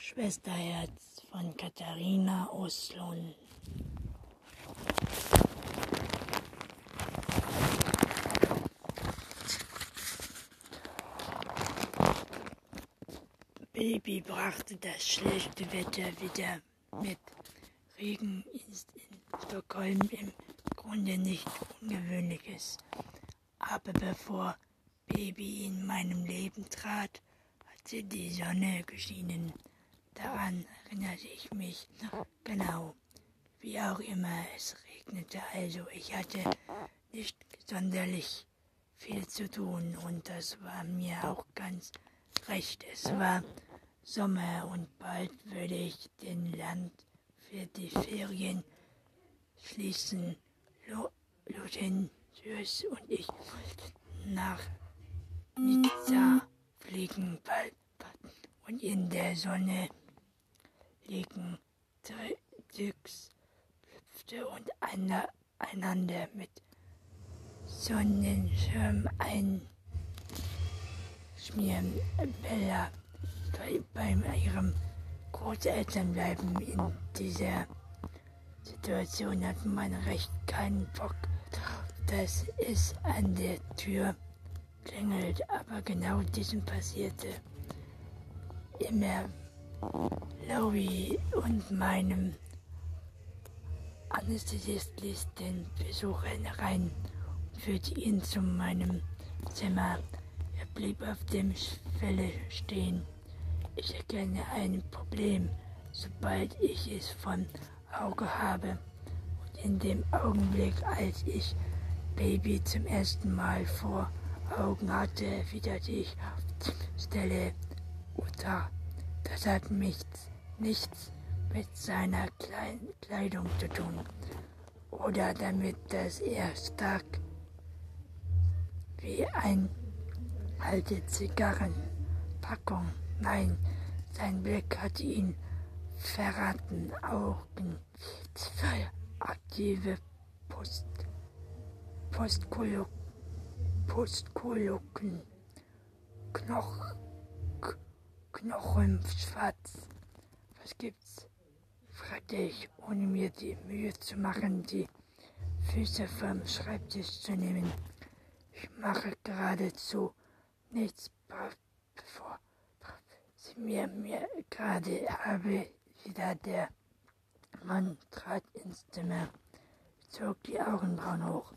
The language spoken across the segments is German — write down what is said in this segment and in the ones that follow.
Schwesterherz von Katharina Oslund. Baby brachte das schlechte Wetter wieder mit. Regen ist in Stockholm im Grunde nicht Ungewöhnliches. Aber bevor Baby in meinem Leben trat, hatte die Sonne geschienen. Daran erinnerte ich mich genau. Wie auch immer, es regnete also. Ich hatte nicht sonderlich viel zu tun und das war mir auch ganz recht. Es war Sommer und bald würde ich den Land für die Ferien schließen. Lutensius und ich wollten nach Nizza fliegen bald und in der Sonne liegen. Dux hüpfte und einander mit Sonnenschirm einschmieren. Bella bei, ihrem Großelternbleiben in dieser Situation hat man recht keinen Bock dass es an der Tür klingelt, aber genau diesem passierte immer Lowy und meinem Anästhesist ließ den Besucher rein und führte ihn zu meinem Zimmer. Er blieb auf dem Schwelle stehen. Ich erkenne ein Problem, sobald ich es von Auge habe. Und in dem Augenblick, als ich Baby zum ersten Mal vor Augen hatte, erwiderte ich auf Stelle Uta. Das hat nichts, nichts mit seiner Kleidung zu tun. Oder damit, dass er stark wie ein alte Zigarrenpackung. Nein, sein Blick hatte ihn verraten. Augen, zwei aktive Post, Postkolok, Postkoloken, Knochen. Schwarz. Was gibt's? fragte ich, ohne mir die Mühe zu machen, die Füße vom Schreibtisch zu nehmen. Ich mache geradezu nichts, bevor sie mir, mir gerade habe. Wieder der Mann trat ins Zimmer, zog die Augenbrauen hoch.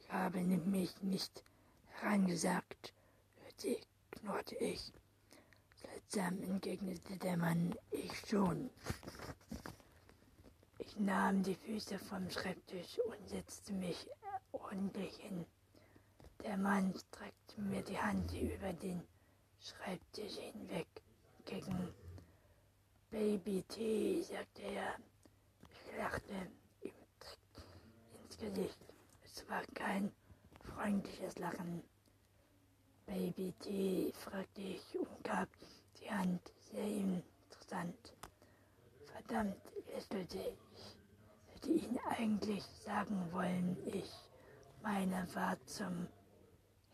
Ich habe nämlich nicht hereingesagt, hörte, knurrte ich. Seltsam, entgegnete der Mann, ich schon. Ich nahm die Füße vom Schreibtisch und setzte mich ordentlich hin. Der Mann streckte mir die Hand über den Schreibtisch hinweg gegen Baby-Tee, sagte er. Ich lachte ihm ins Gesicht. Es war kein freundliches Lachen. Baby-Tee, fragte ich und gab die Hand sehr interessant. Verdammt, lächelte ich. Hätte ihn eigentlich sagen wollen, ich meine war zum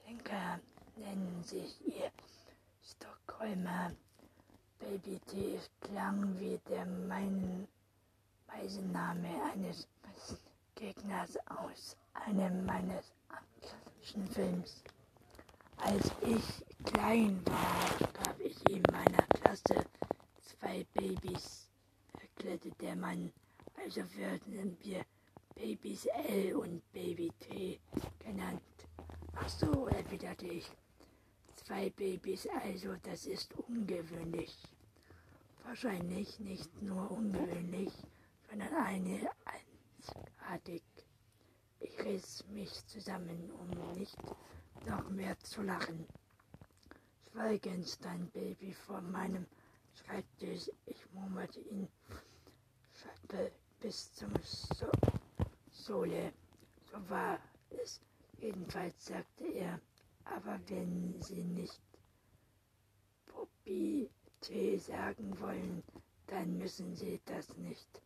Henker, nennen sich ihr Stockholmer. Baby T klang wie der mein Meisenname eines Gegners aus einem meines amerikanischen Films. Als ich klein war, ich in meiner Klasse zwei Babys, erklärte der Mann. Also werden wir Babys L und Baby T genannt. Ach so, erwiderte ich. Zwei Babys, also das ist ungewöhnlich. Wahrscheinlich nicht nur ungewöhnlich, sondern eine einzigartig. Ich riss mich zusammen, um nicht noch mehr zu lachen. Schweigend stand Baby vor meinem Schreibtisch. Ich murmelte ihn bis zum so Sohle. So war es. Jedenfalls sagte er, aber wenn Sie nicht Poppy Tee sagen wollen, dann müssen Sie das nicht.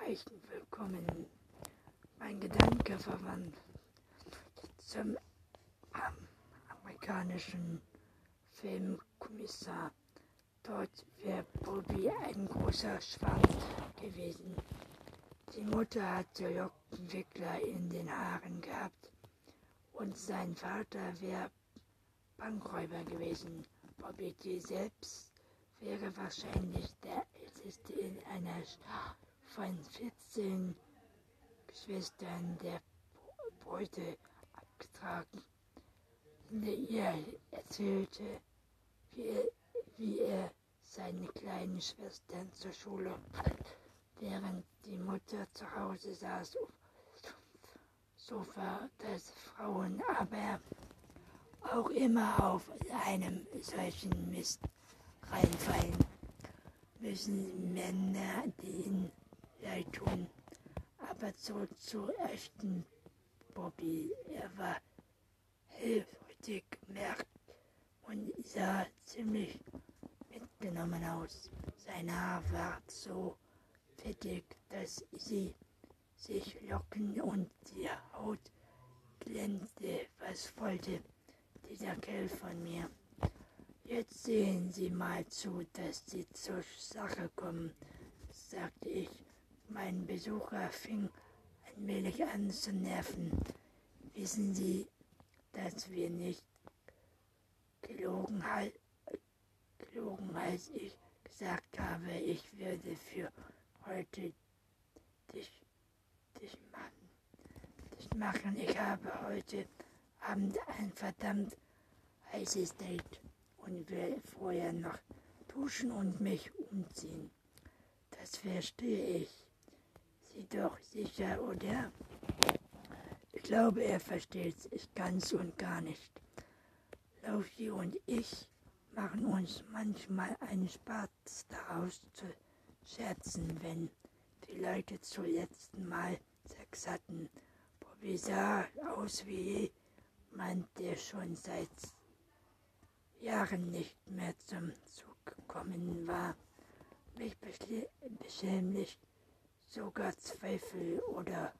Reichen willkommen. Mein Gedanke verwandt zum ähm, amerikanischen Filmkommissar dort wäre Bobby ein großer Schwamm gewesen. Die Mutter hatte Lockenwickler in den Haaren gehabt und sein Vater wäre Bankräuber gewesen. Bobby G. selbst wäre wahrscheinlich der älteste in einer Schar von 14 Geschwistern der Beute abgetragen. Ihr erzählte, wie er, wie er seine kleinen Schwestern zur Schule bringt, während die Mutter zu Hause saß auf Sofa, das Frauen aber auch immer auf einem solchen Mist reinfallen, müssen Männer den leid tun. Aber zurück zu echten Bobby. Er war hellhäutig, merkt und sah ziemlich mitgenommen aus. Sein Haar war so fettig, dass sie sich locken und die Haut glänzte. Was wollte dieser Kerl von mir? Jetzt sehen Sie mal zu, dass Sie zur Sache kommen, sagte ich. Mein Besucher fing wenig an zu nerven. Wissen Sie, dass wir nicht gelogen, gelogen als ich gesagt habe, ich würde für heute dich, dich machen. Dich machen. Ich habe heute Abend ein verdammt heißes Date und will vorher noch duschen und mich umziehen. Das verstehe ich. Sie doch sicher, oder? Ich glaube, er versteht es ganz und gar nicht. Laufi und ich machen uns manchmal einen Spaß daraus zu scherzen, wenn die Leute zum letzten Mal Sex hatten. Bobby sah aus wie jemand, der schon seit Jahren nicht mehr zum Zug gekommen war. Mich beschämlich sogar Zweifel oder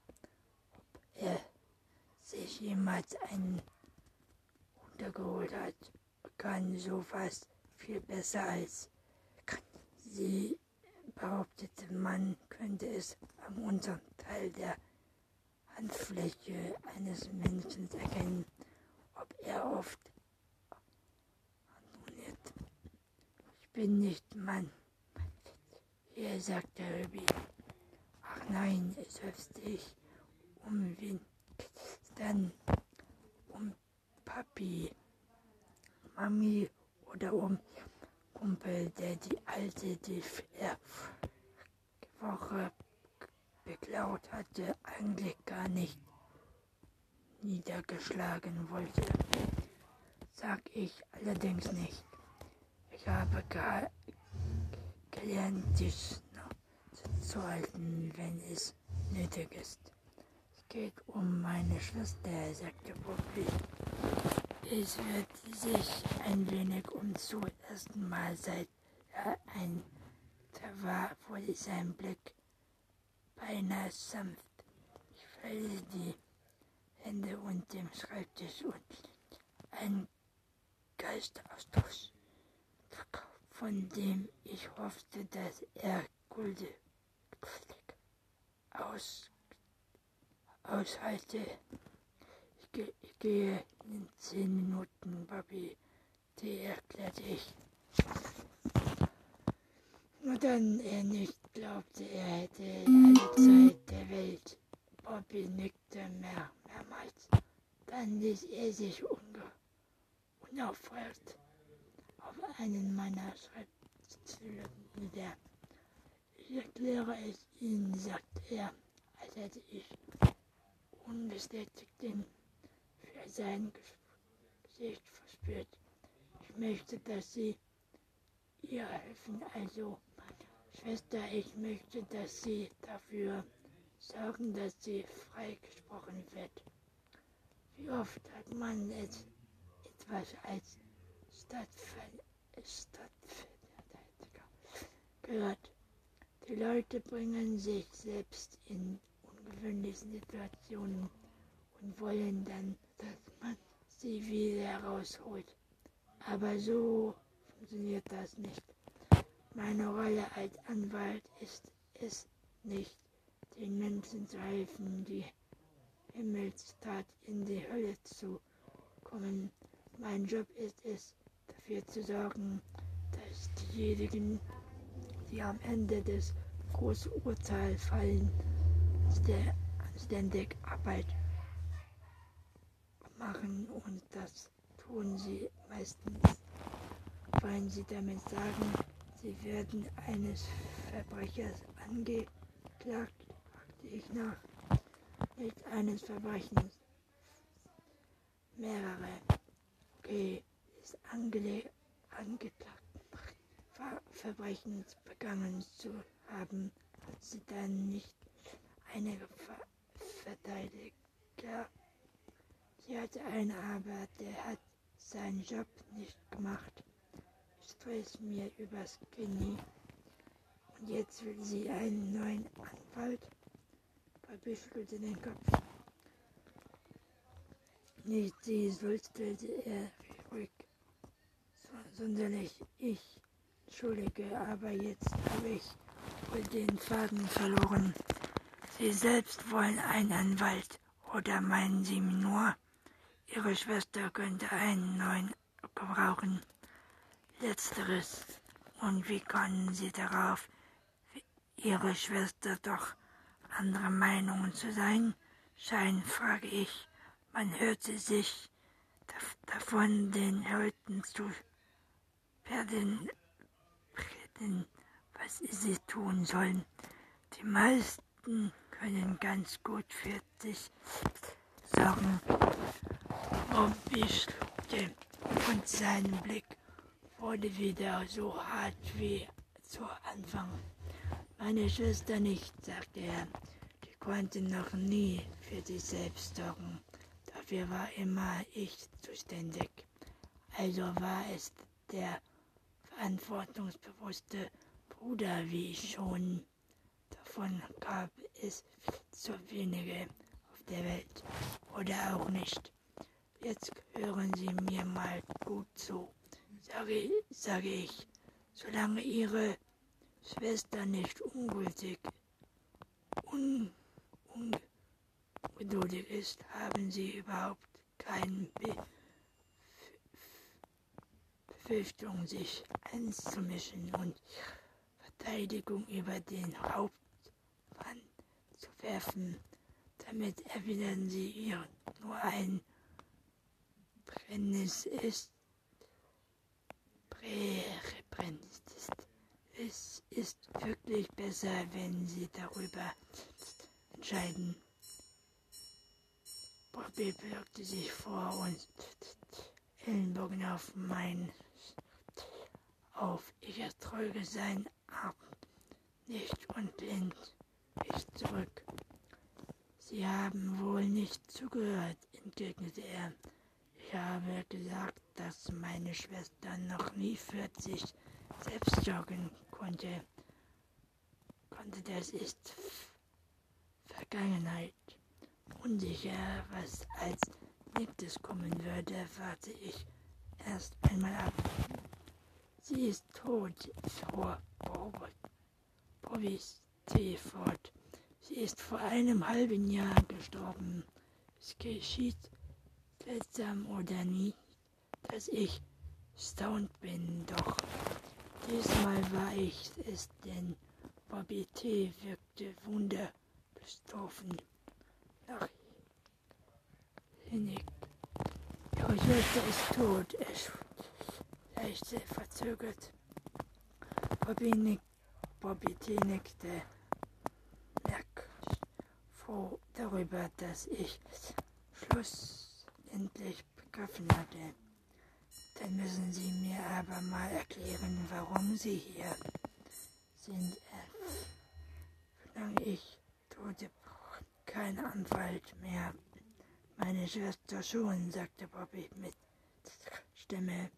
ob er sich jemals einen runtergeholt hat, kann sowas viel besser als sie behauptete, man könnte es am unteren Teil der Handfläche eines Menschen erkennen, ob er oft Ich bin nicht Mann. Er sagte Ruby. Ach nein, seufzte ich. Um wen? Dann um Papi, Mami oder um Kumpel, der die alte, die Woche beklaut hatte, eigentlich gar nicht niedergeschlagen wollte. Sag ich allerdings nicht. Ich habe ge gelernt, dich zu halten, wenn es nötig ist. Es geht um meine Schwester, sagte Bobby. Es wird sich ein wenig um zum ersten Mal seit er ein war, wurde sein Blick beinahe sanft. Ich falte die Hände unter dem Schreibtisch und ein Geistausdruck, von dem ich hoffte, dass er gültig aus, aushalte. Ich, ge, ich gehe in zehn Minuten, Bobby, die erklärte ich. Nur dann er nicht glaubte, er hätte alle Zeit der Welt. Bobby nickte mehr, mehrmals. Dann ließ er sich unge auf einen meiner Schreibstühle nieder. Ich erkläre es Ihnen, sagte er, als hätte ich unbestätigt den für sein Gesicht verspürt. Ich möchte, dass Sie ihr helfen, also Schwester, ich möchte, dass Sie dafür sorgen, dass sie freigesprochen wird. Wie oft hat man es etwas als Stadtverteidiger gehört? Die Leute bringen sich selbst in ungewöhnliche Situationen und wollen dann, dass man sie wieder herausholt. Aber so funktioniert das nicht. Meine Rolle als Anwalt ist es nicht, den Menschen zu helfen, die Himmelstat in die Hölle zu kommen. Mein Job ist es, dafür zu sorgen, dass diejenigen, die am Ende des großen Urteils fallen, anständig Arbeit machen und das tun sie meistens. Wollen sie damit sagen, sie werden eines Verbrechers angeklagt, fragte ich nach. Nicht eines Verbrechens. Mehrere. Okay, ist angeklagt, Ver Verbrechens begangen zu haben, hat sie dann nicht einige Ver Verteidiger. Sie hatte einen, aber der hat seinen Job nicht gemacht. Stress mir übers Knie. Und jetzt will sie einen neuen Anwalt. Bobby schüttelte den Kopf. Nicht sie, sulzte er ruhig. Sonderlich ich. Entschuldige, aber jetzt habe ich wohl den Faden verloren. Sie selbst wollen einen Anwalt. Oder meinen Sie nur, Ihre Schwester könnte einen neuen gebrauchen? Letzteres. Und wie kommen Sie darauf, Ihre Schwester doch anderer Meinungen zu sein? Schein, frage ich. Man hörte sich davon den Leuten zu werden, was sie tun sollen. Die meisten können ganz gut für sich sorgen. Bobby schluckte und sein Blick wurde wieder so hart wie zu Anfang. Meine Schwester nicht, sagte er. Die konnte noch nie für sich selbst sorgen. Dafür war immer ich zuständig. Also war es der verantwortungsbewusste Bruder, wie ich schon Davon gab es zu wenige auf der Welt oder auch nicht. Jetzt hören Sie mir mal gut zu, sage, sage ich. Solange Ihre Schwester nicht ungültig, un, ungeduldig ist, haben Sie überhaupt keine Be Befürchtung, sich einzumischen und Verteidigung über den Haupt zu werfen. Damit erwidern sie ihr nur ein Brennis ist. Brennis ist. Es ist wirklich besser, wenn sie darüber entscheiden. Bobby beugte sich vor und Ellenbogen auf mein auf. Ich ertreuge seinen Arm nicht und ich zurück. Sie haben wohl nicht zugehört, entgegnete er. Ich habe gesagt, dass meine Schwester noch nie für sich selbst sorgen konnte. Konnte das ist Vergangenheit. Unsicher, was als nächstes kommen würde, warte ich erst einmal ab. Sie ist tot, fuhr Bobbys T. fort. Sie ist vor einem halben Jahr gestorben. Es geschieht seltsam oder nicht, dass ich staunt bin, doch diesmal war ich es, denn Bobby T. wirkte wunderbestoffen. Nach Hinnig. Schwester ist tot, es leicht verzögert. Bobby, nick, Bobby T. nickte froh darüber, dass ich schlussendlich begriffen hatte. Dann müssen Sie mir aber mal erklären, warum Sie hier sind. Solange ich tote kein Anwalt mehr. Meine Schwester schon, sagte Bobby mit Stimme.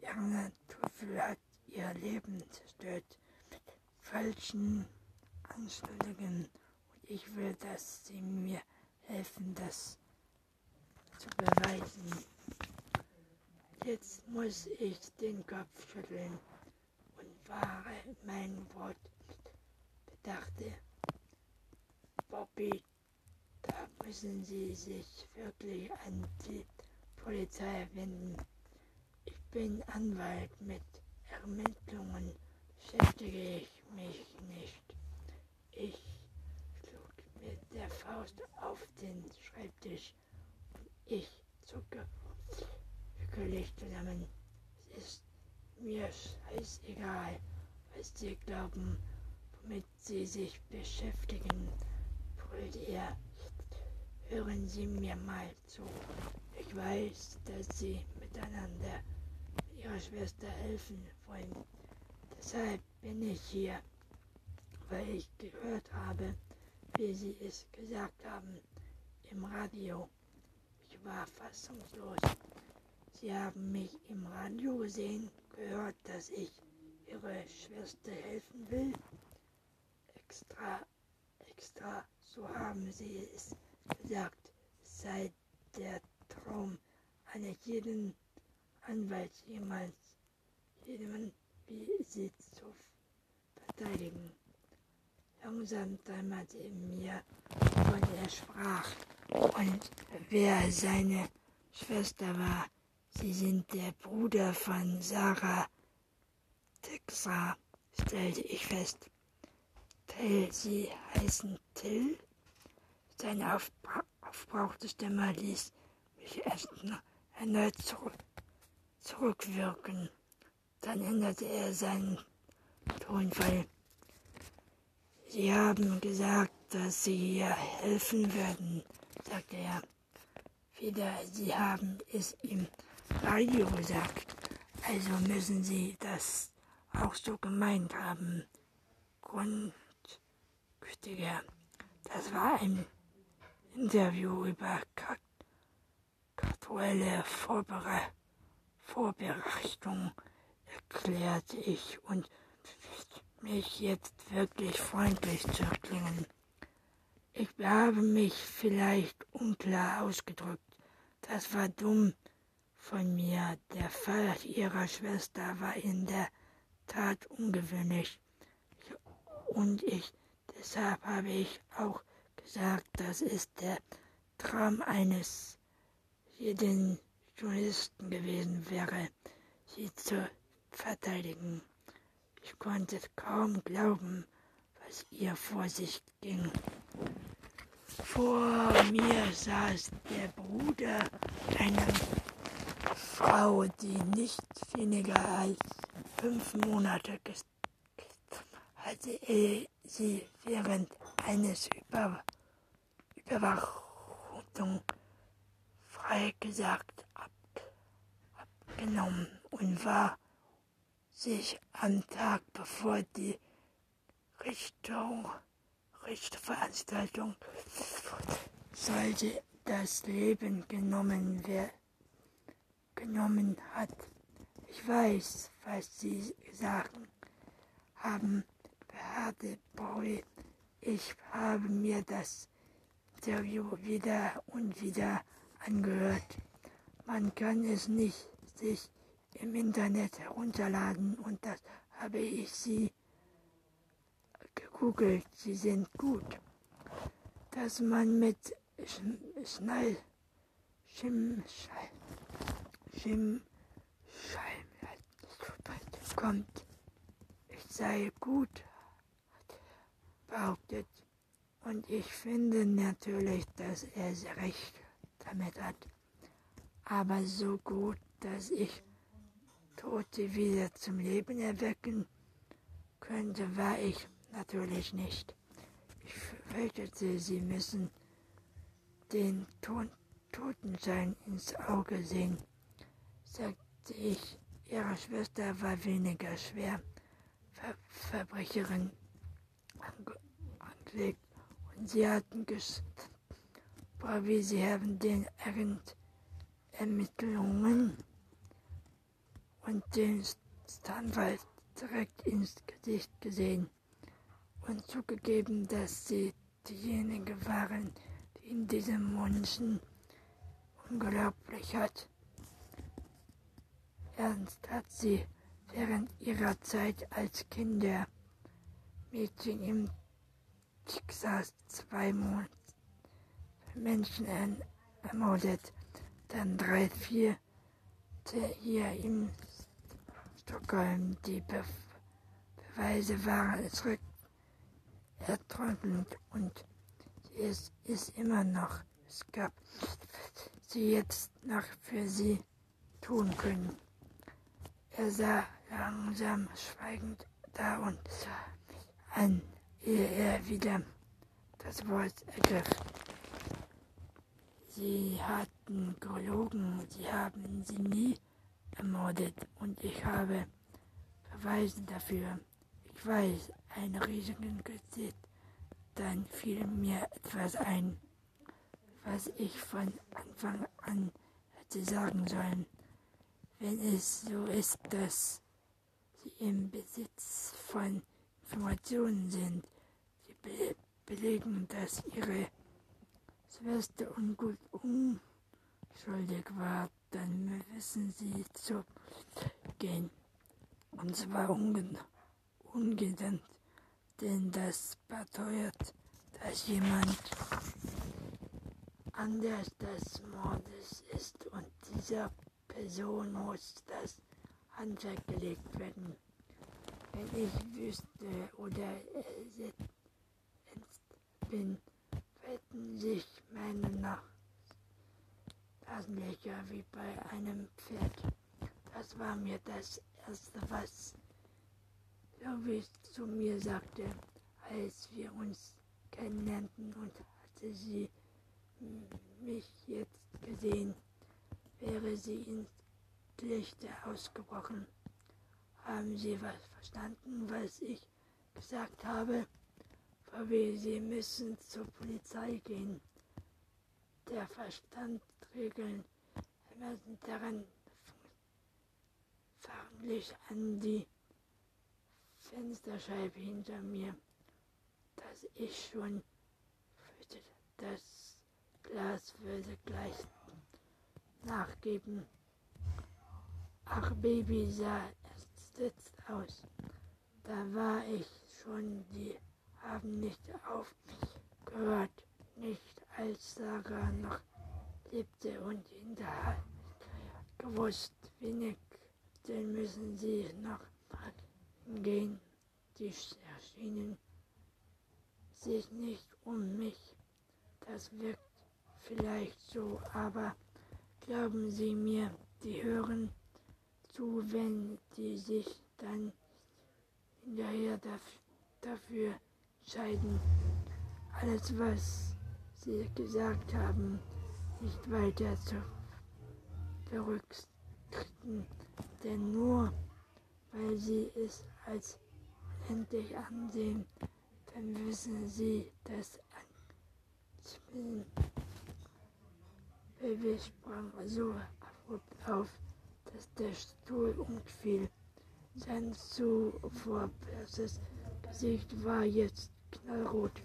Jange Teufel hat ihr Leben zerstört mit falschen Anschuldigungen ich will, dass Sie mir helfen, das zu beweisen. Jetzt muss ich den Kopf schütteln. Und wahre mein Wort bedachte. Bobby, da müssen Sie sich wirklich an die Polizei wenden. Ich bin Anwalt, mit Ermittlungen beschäftige ich mich nicht. Ich mit der Faust auf den Schreibtisch und ich zucke wirklich zusammen. Es ist mir scheißegal, was Sie glauben, womit Sie sich beschäftigen, brüllte er. Hören Sie mir mal zu. Ich weiß, dass Sie miteinander Ihrer Schwester helfen wollen. Deshalb bin ich hier, weil ich gehört habe, wie Sie es gesagt haben im Radio. Ich war fassungslos. Sie haben mich im Radio gesehen, gehört, dass ich Ihre Schwester helfen will. Extra, extra, so haben Sie es gesagt, sei der Traum eines jeden Anwalts jemals, jedem wie sie zu verteidigen. Langsam dämmerte mir, wovon er sprach und wer seine Schwester war. Sie sind der Bruder von Sarah Texa, stellte ich fest. Till, sie heißen Till? Seine aufbra aufbrauchte Stimme ließ mich erst erneut zurück, zurückwirken. Dann änderte er seinen Tonfall. Sie haben gesagt, dass Sie ihr helfen würden, sagte er. Wieder, Sie haben es im Radio gesagt. Also müssen Sie das auch so gemeint haben. Grundgütiger. Das war ein Interview über aktuelle Vorbere Vorbereitung, erklärte ich und mich jetzt wirklich freundlich zu klingen. Ich habe mich vielleicht unklar ausgedrückt. Das war dumm von mir. Der Fall ihrer Schwester war in der Tat ungewöhnlich. Und ich, deshalb habe ich auch gesagt, das ist der Traum eines jeden Journalisten gewesen wäre, sie zu verteidigen. Ich konnte kaum glauben, was ihr vor sich ging. Vor mir saß der Bruder einer Frau, die nicht weniger als fünf Monate hatte er sie während eines Über Überwachung freigesagt ab, abgenommen und war sich am Tag bevor die Richtung, Richterveranstaltung sollte das Leben genommen, wer genommen hat. Ich weiß, was Sie sagen haben, beharrte Boy. Ich habe mir das Interview wieder und wieder angehört. Man kann es nicht sich im Internet herunterladen und das habe ich sie gegoogelt. Sie sind gut. Dass man mit Schnell, Schim, Schim, kommt. Ich sei gut, behauptet. Und ich finde natürlich, dass er recht damit hat. Aber so gut, dass ich Tote wieder zum Leben erwecken könnte, war ich natürlich nicht. Ich fürchtete, sie müssen den Ton Totenschein ins Auge sehen, sagte ich. Ihre Schwester war weniger schwer Ver Verbrecherin angelegt und sie hatten gesagt, wie sie haben den Ermittlungen und den Staanwald direkt ins Gesicht gesehen und zugegeben, dass sie diejenigen waren, die in diesem Menschen unglaublich hat. Ernst hat sie während ihrer Zeit als Kinder Mädchen im Texas zwei Monate Menschen ermordet, dann drei, vier hier in Stockholm. Die Be Beweise waren zurück erdrückend und es ist immer noch. Es gab sie jetzt noch für sie tun können. Er sah langsam schweigend da und sah an, ehe er wieder das Wort ergriff. Sie hatten gelogen, sie haben sie nie ermordet und ich habe Beweise dafür. Ich weiß, ein riesigen Gesicht. Dann fiel mir etwas ein, was ich von Anfang an hätte sagen sollen. Wenn es so ist, dass sie im Besitz von Informationen sind, die be belegen, dass ihre Schwester ungut unschuldig war, dann müssen sie zu gehen. Und zwar ungedämmt, denn das beteuert, dass jemand anders des Mordes ist und dieser Person muss das Handwerk gelegt werden. Wenn ich wüsste oder ersetzt bin, hätten sich meine Nasenlöcher wie bei einem Pferd. Das war mir das Erste, was Lovis zu mir sagte, als wir uns kennenlernten und hatte sie mich jetzt gesehen, wäre sie ins Lichte ausgebrochen. Haben Sie was verstanden, was ich gesagt habe? VW, Sie müssen zur Polizei gehen. Der Verstandregeln Emerson daran förmlich an die Fensterscheibe hinter mir, dass ich schon fürchtete, das Glas würde gleich nachgeben. Ach, Baby sah erst aus. Da war ich schon, die haben nicht aufgehört, nicht als Sarah noch lebte und hinterher gewusst, wenig, denn müssen sie noch gehen. Die erschienen sich nicht um mich. Das wirkt vielleicht so, aber glauben Sie mir, die hören zu, wenn die sich dann hinterher dafür entscheiden, alles, was sie gesagt haben, nicht weiter zu berücksichtigen, denn nur weil sie es als endlich ansehen, dann wissen sie, dass ein Baby sprang so abrupt auf, dass der Stuhl umfiel. Sein zuvor blasses Gesicht war jetzt knallrot.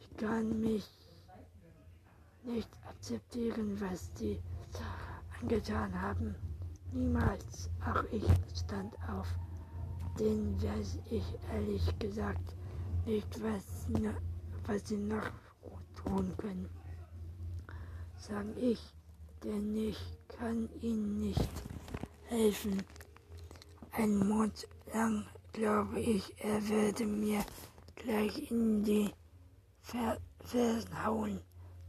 Ich kann mich nicht akzeptieren, was die angetan haben. Niemals. Ach, ich stand auf. Den weiß ich ehrlich gesagt nicht, was sie, was sie noch tun können. Sag ich, denn ich kann ihnen nicht helfen. Ein Monat lang glaube ich, er werde mir gleich in die Fersen hauen.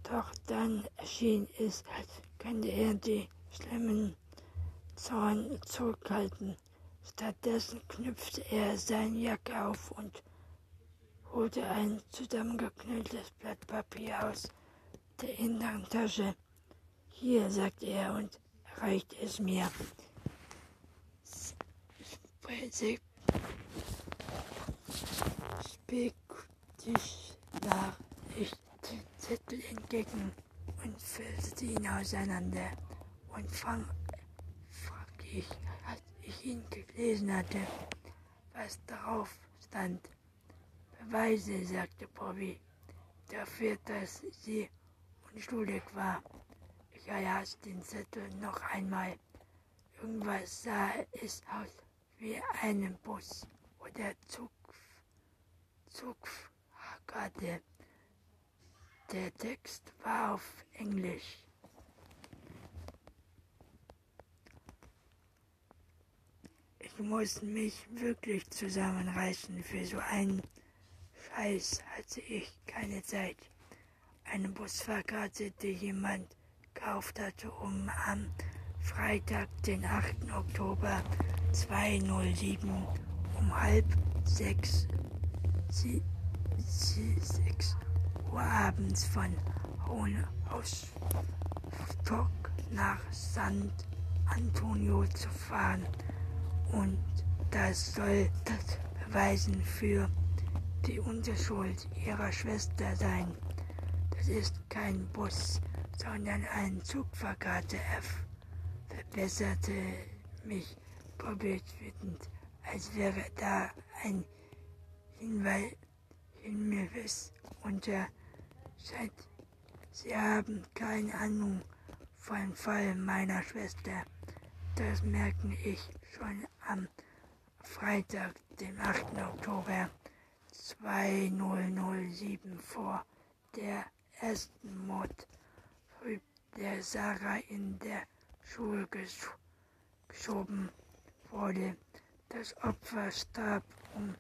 Doch dann erschien es, als könnte er die schlimmen Zorn zurückhalten. Stattdessen knüpfte er seine Jacke auf und holte ein zusammengeknülltes Blatt Papier aus der hinteren Tasche. Hier, sagte er und reichte es mir. Spektisch nach ich Zettel entgegen und füllte ihn auseinander und fang, fragte ich, als ich ihn gelesen hatte, was darauf stand. Beweise, sagte Bobby, dafür, dass sie unschuldig war. Ich erlas den Zettel noch einmal. Irgendwas sah es aus wie ein Bus oder Zug, Zugfahrkarte. Der Text war auf Englisch. Ich muss mich wirklich zusammenreißen für so einen Scheiß hatte ich keine Zeit. Eine Busfahrkarte, die jemand gekauft hatte, um am Freitag, den 8. Oktober 207 um halb sechs, sie, sie, sechs Uhr abends von Hohenhausstock nach San Antonio zu fahren. Und das soll das Beweisen für die Unterschuld ihrer Schwester sein. Das ist kein Bus, sondern ein Zugfahrkarte F, verbesserte mich Bobby wütend, als wäre da ein Hinweis, Hinweis unter Scheint. Sie haben keine Ahnung vom Fall meiner Schwester. Das merke ich schon am Freitag, dem 8. Oktober 2007 vor der ersten Mord, der Sarah in der Schule gesch geschoben wurde. Das Opfer starb um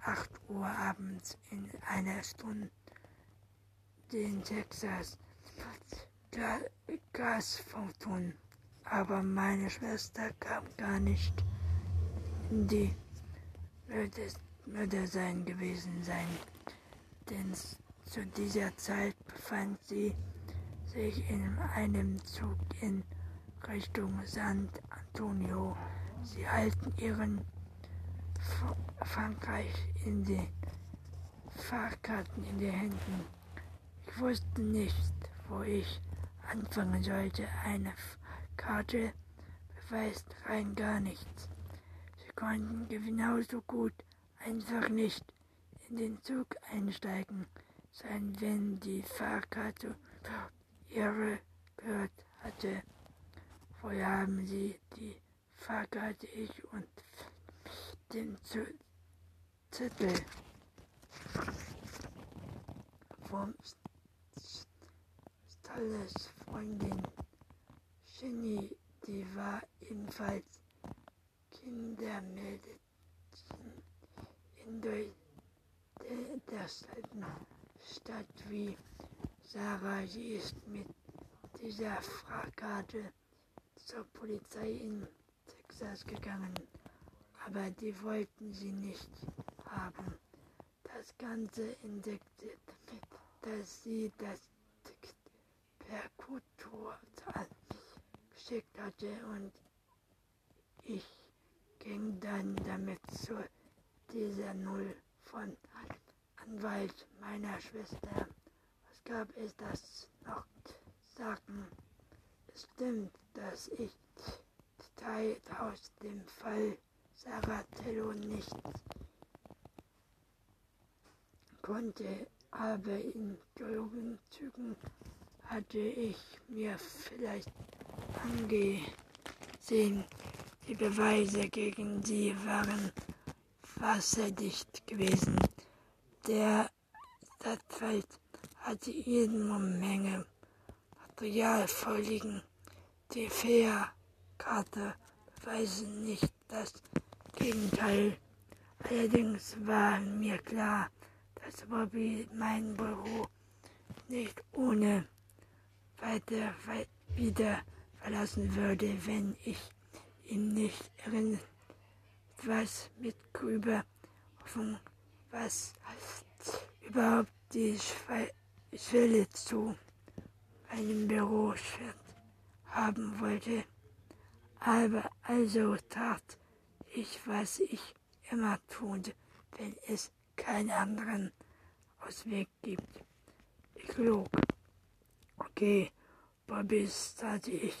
8 Uhr abends in einer Stunde in Texas. Gasfonton. Aber meine Schwester kam gar nicht die würde, würde sein gewesen sein, denn zu dieser Zeit befand sie sich in einem Zug in Richtung San Antonio. Sie halten ihren Frankreich in den Fahrkarten in den Händen. Wusste nicht, wo ich anfangen sollte. Eine Karte beweist rein gar nichts. Sie konnten genauso gut einfach nicht in den Zug einsteigen, sein, wenn die Fahrkarte ihre gehört hatte. Vorher haben sie die Fahrkarte ich und den Zettel vom Stalles Freundin Jenny, die war ebenfalls Kindermädchen in derselben Stadt wie Sarah. Sie ist mit dieser Fahrkarte zur Polizei in Texas gegangen, aber die wollten sie nicht haben. Das Ganze entdeckte, dass sie das per Kultur an mich geschickt hatte und ich ging dann damit zu dieser Null von Anwalt meiner Schwester. Was gab es das noch sagen? Es stimmt, dass ich Details aus dem Fall Saratello nicht konnte, aber in Zügen hatte ich mir vielleicht angesehen, die Beweise gegen sie waren wasserdicht gewesen. Der Stadtwald hatte jede Menge Material vorliegen. Die Fährkarte beweisen nicht das Gegenteil. Allerdings war mir klar, dass Bobby mein Büro nicht ohne weiter wieder verlassen würde, wenn ich ihm nicht irgendwas mit Grüber Hoffnung, was überhaupt die Schwelle zu einem Büro haben wollte. Aber also tat ich, was ich immer tue, wenn es keinen anderen Ausweg gibt. Ich log. Okay, Bobby, ich.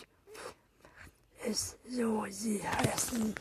Es so, sie heißen